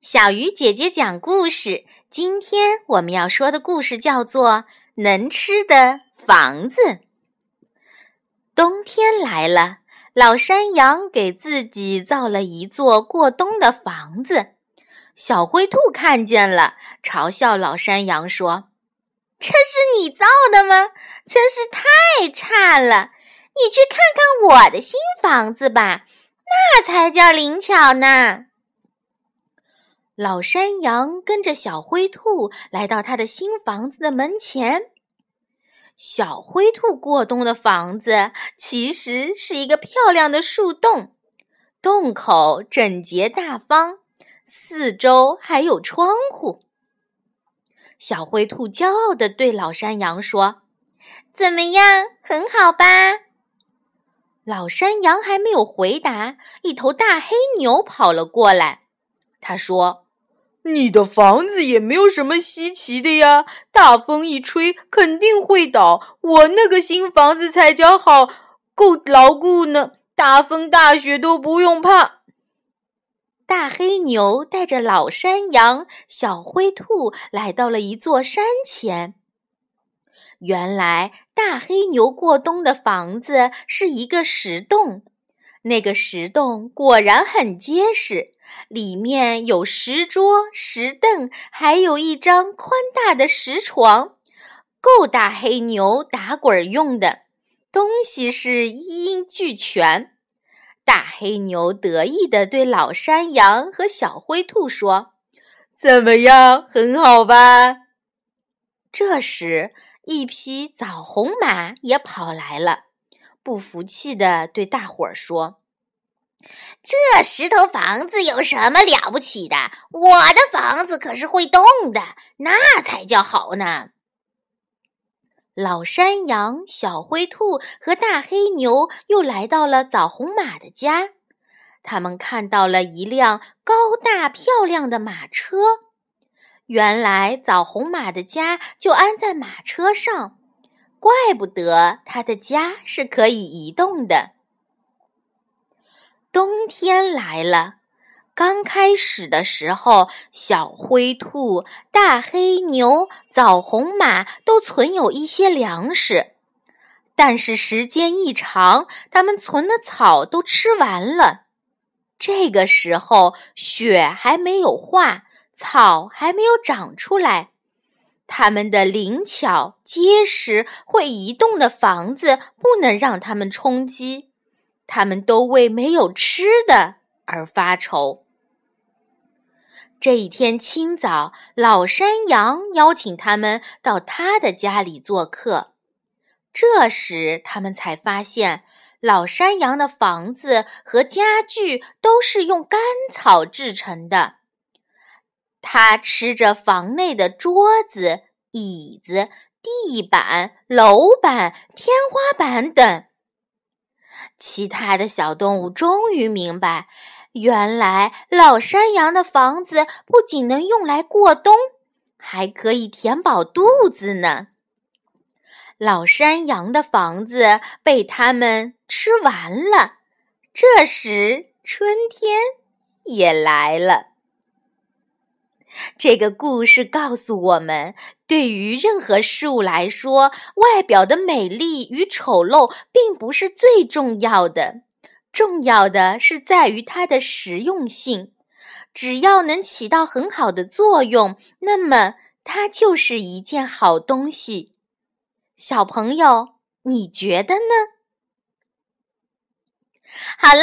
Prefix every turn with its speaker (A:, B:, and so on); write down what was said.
A: 小鱼姐姐讲故事。今天我们要说的故事叫做《能吃的房子》。冬天来了，老山羊给自己造了一座过冬的房子。小灰兔看见了，嘲笑老山羊说：“
B: 这是你造的吗？真是太差了！你去看看我的新房子吧，那才叫灵巧呢。”
A: 老山羊跟着小灰兔来到他的新房子的门前。小灰兔过冬的房子其实是一个漂亮的树洞，洞口整洁大方，四周还有窗户。小灰兔骄傲地对老山羊说：“
B: 怎么样，很好吧？”
A: 老山羊还没有回答，一头大黑牛跑了过来。他说。
C: 你的房子也没有什么稀奇的呀，大风一吹肯定会倒。我那个新房子才叫好，够牢固呢，大风大雪都不用怕。
A: 大黑牛带着老山羊、小灰兔来到了一座山前。原来，大黑牛过冬的房子是一个石洞，那个石洞果然很结实。里面有石桌、石凳，还有一张宽大的石床，够大黑牛打滚用的。东西是一应俱全。大黑牛得意地对老山羊和小灰兔说：“
C: 怎么样，很好吧？”
A: 这时，一匹枣红马也跑来了，不服气地对大伙儿说。
B: 这石头房子有什么了不起的？我的房子可是会动的，那才叫好呢！
A: 老山羊、小灰兔和大黑牛又来到了枣红马的家，他们看到了一辆高大漂亮的马车。原来枣红马的家就安在马车上，怪不得它的家是可以移动的。冬天来了，刚开始的时候，小灰兔、大黑牛、枣红马都存有一些粮食，但是时间一长，它们存的草都吃完了。这个时候，雪还没有化，草还没有长出来，它们的灵巧、结实、会移动的房子不能让它们充饥。他们都为没有吃的而发愁。这一天清早，老山羊邀请他们到他的家里做客。这时，他们才发现，老山羊的房子和家具都是用干草制成的。他吃着房内的桌子、椅子、地板、楼板、天花板等。其他的小动物终于明白，原来老山羊的房子不仅能用来过冬，还可以填饱肚子呢。老山羊的房子被他们吃完了，这时春天也来了。这个故事告诉我们，对于任何事物来说，外表的美丽与丑陋并不是最重要的，重要的是在于它的实用性。只要能起到很好的作用，那么它就是一件好东西。小朋友，你觉得呢？好了。